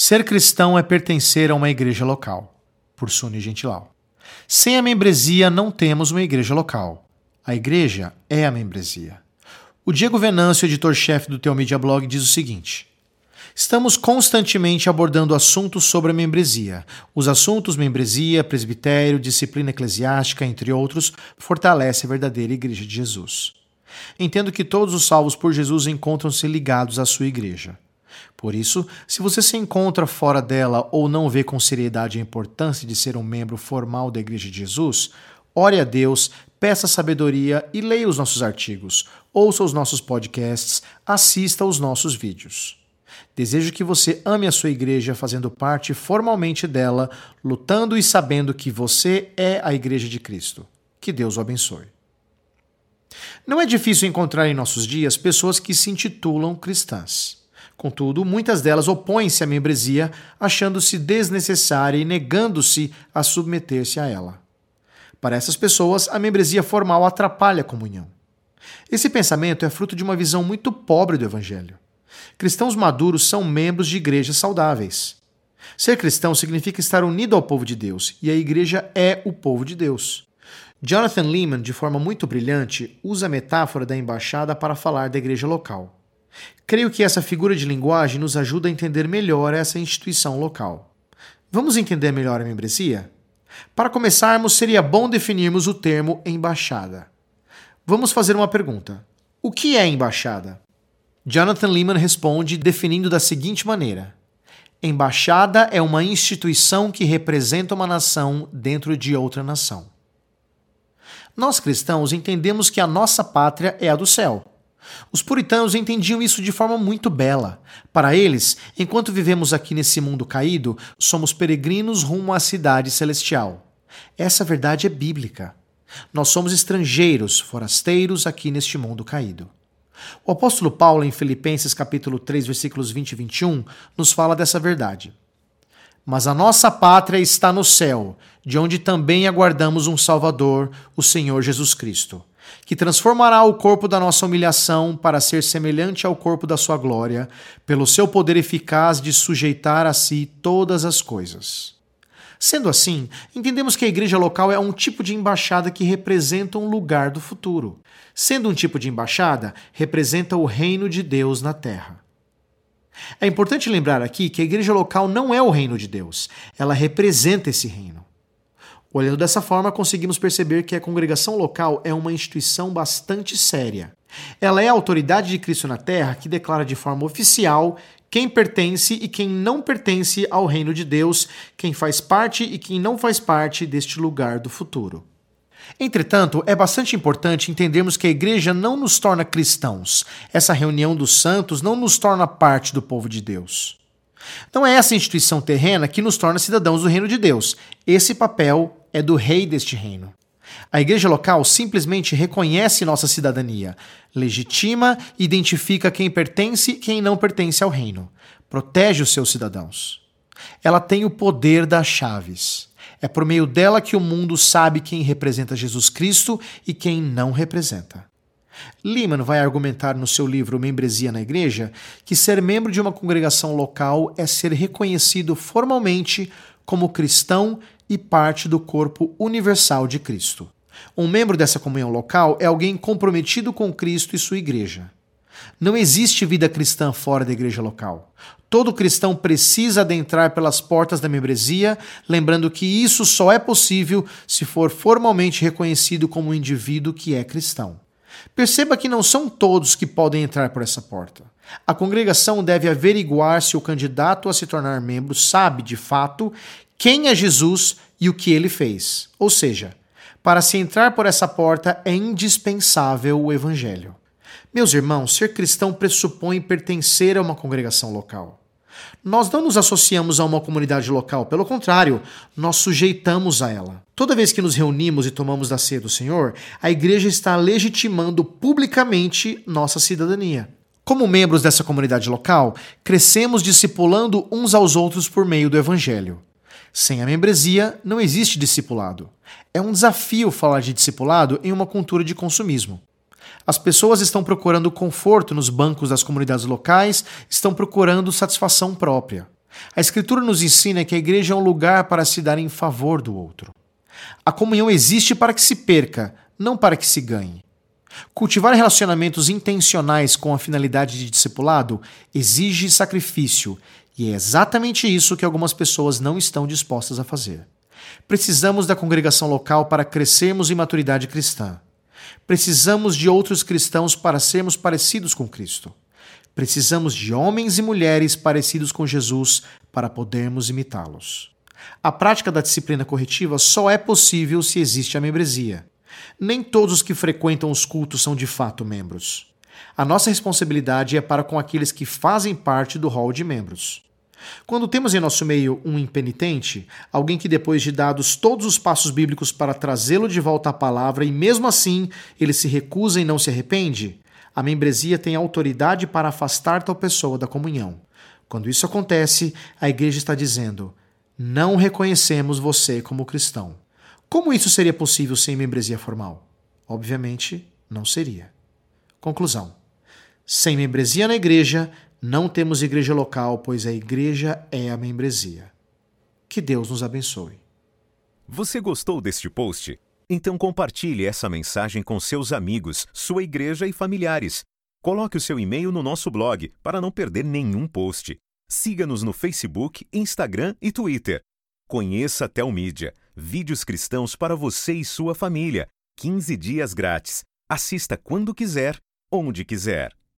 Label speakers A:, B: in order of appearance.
A: Ser cristão é pertencer a uma igreja local, por Suni Gentilau. Sem a membresia, não temos uma igreja local. A igreja é a membresia. O Diego Venâncio, editor-chefe do Teu Media Blog, diz o seguinte: Estamos constantemente abordando assuntos sobre a membresia. Os assuntos membresia, presbitério, disciplina eclesiástica, entre outros, fortalece a verdadeira Igreja de Jesus. Entendo que todos os salvos por Jesus encontram-se ligados à sua igreja. Por isso, se você se encontra fora dela ou não vê com seriedade a importância de ser um membro formal da Igreja de Jesus, ore a Deus, peça sabedoria e leia os nossos artigos, ouça os nossos podcasts, assista aos nossos vídeos. Desejo que você ame a sua igreja fazendo parte formalmente dela, lutando e sabendo que você é a Igreja de Cristo. Que Deus o abençoe. Não é difícil encontrar em nossos dias pessoas que se intitulam cristãs. Contudo, muitas delas opõem-se à membresia, achando-se desnecessária e negando-se a submeter-se a ela. Para essas pessoas, a membresia formal atrapalha a comunhão. Esse pensamento é fruto de uma visão muito pobre do Evangelho. Cristãos maduros são membros de igrejas saudáveis. Ser cristão significa estar unido ao povo de Deus, e a igreja é o povo de Deus. Jonathan Lehman, de forma muito brilhante, usa a metáfora da embaixada para falar da igreja local. Creio que essa figura de linguagem nos ajuda a entender melhor essa instituição local. Vamos entender melhor a membresia? Para começarmos, seria bom definirmos o termo embaixada. Vamos fazer uma pergunta: O que é embaixada? Jonathan Lehman responde definindo da seguinte maneira: Embaixada é uma instituição que representa uma nação dentro de outra nação. Nós cristãos entendemos que a nossa pátria é a do céu. Os puritanos entendiam isso de forma muito bela. Para eles, enquanto vivemos aqui nesse mundo caído, somos peregrinos rumo à cidade celestial. Essa verdade é bíblica. Nós somos estrangeiros, forasteiros aqui neste mundo caído. O apóstolo Paulo, em Filipenses capítulo 3, versículos 20 e 21, nos fala dessa verdade. Mas a nossa pátria está no céu, de onde também aguardamos um Salvador, o Senhor Jesus Cristo que transformará o corpo da nossa humilhação para ser semelhante ao corpo da sua glória, pelo seu poder eficaz de sujeitar a si todas as coisas. Sendo assim, entendemos que a igreja local é um tipo de embaixada que representa um lugar do futuro. Sendo um tipo de embaixada, representa o reino de Deus na terra. É importante lembrar aqui que a igreja local não é o reino de Deus, ela representa esse reino. Olhando dessa forma, conseguimos perceber que a congregação local é uma instituição bastante séria. Ela é a autoridade de Cristo na Terra que declara de forma oficial quem pertence e quem não pertence ao reino de Deus, quem faz parte e quem não faz parte deste lugar do futuro. Entretanto, é bastante importante entendermos que a igreja não nos torna cristãos. Essa reunião dos santos não nos torna parte do povo de Deus. Não é essa instituição terrena que nos torna cidadãos do reino de Deus. Esse papel é do rei deste reino. A igreja local simplesmente reconhece nossa cidadania, legitima e identifica quem pertence e quem não pertence ao reino, protege os seus cidadãos. Ela tem o poder das chaves. É por meio dela que o mundo sabe quem representa Jesus Cristo e quem não representa. Lehman vai argumentar no seu livro Membresia na Igreja que ser membro de uma congregação local é ser reconhecido formalmente como cristão e parte do corpo universal de Cristo. Um membro dessa comunhão local é alguém comprometido com Cristo e sua igreja. Não existe vida cristã fora da igreja local. Todo cristão precisa adentrar pelas portas da membresia, lembrando que isso só é possível se for formalmente reconhecido como um indivíduo que é cristão. Perceba que não são todos que podem entrar por essa porta. A congregação deve averiguar se o candidato a se tornar membro sabe, de fato, quem é Jesus e o que ele fez. Ou seja, para se entrar por essa porta é indispensável o Evangelho. Meus irmãos, ser cristão pressupõe pertencer a uma congregação local. Nós não nos associamos a uma comunidade local, pelo contrário, nós sujeitamos a ela. Toda vez que nos reunimos e tomamos da ceia do Senhor, a igreja está legitimando publicamente nossa cidadania. Como membros dessa comunidade local, crescemos discipulando uns aos outros por meio do Evangelho. Sem a membresia, não existe discipulado. É um desafio falar de discipulado em uma cultura de consumismo. As pessoas estão procurando conforto nos bancos das comunidades locais, estão procurando satisfação própria. A Escritura nos ensina que a igreja é um lugar para se dar em favor do outro. A comunhão existe para que se perca, não para que se ganhe. Cultivar relacionamentos intencionais com a finalidade de discipulado exige sacrifício, e é exatamente isso que algumas pessoas não estão dispostas a fazer. Precisamos da congregação local para crescermos em maturidade cristã. Precisamos de outros cristãos para sermos parecidos com Cristo. Precisamos de homens e mulheres parecidos com Jesus para podermos imitá-los. A prática da disciplina corretiva só é possível se existe a membresia. Nem todos os que frequentam os cultos são de fato membros. A nossa responsabilidade é para com aqueles que fazem parte do hall de membros. Quando temos em nosso meio um impenitente, alguém que depois de dados todos os passos bíblicos para trazê-lo de volta à palavra e mesmo assim ele se recusa e não se arrepende, a membresia tem autoridade para afastar tal pessoa da comunhão. Quando isso acontece, a igreja está dizendo: não reconhecemos você como cristão. Como isso seria possível sem membresia formal? Obviamente, não seria. Conclusão: sem membresia na igreja, não temos igreja local, pois a igreja é a membresia. Que Deus nos abençoe.
B: Você gostou deste post? Então compartilhe essa mensagem com seus amigos, sua igreja e familiares. Coloque o seu e-mail no nosso blog para não perder nenhum post. Siga-nos no Facebook, Instagram e Twitter. Conheça Telmídia, vídeos cristãos para você e sua família. 15 dias grátis. Assista quando quiser, onde quiser.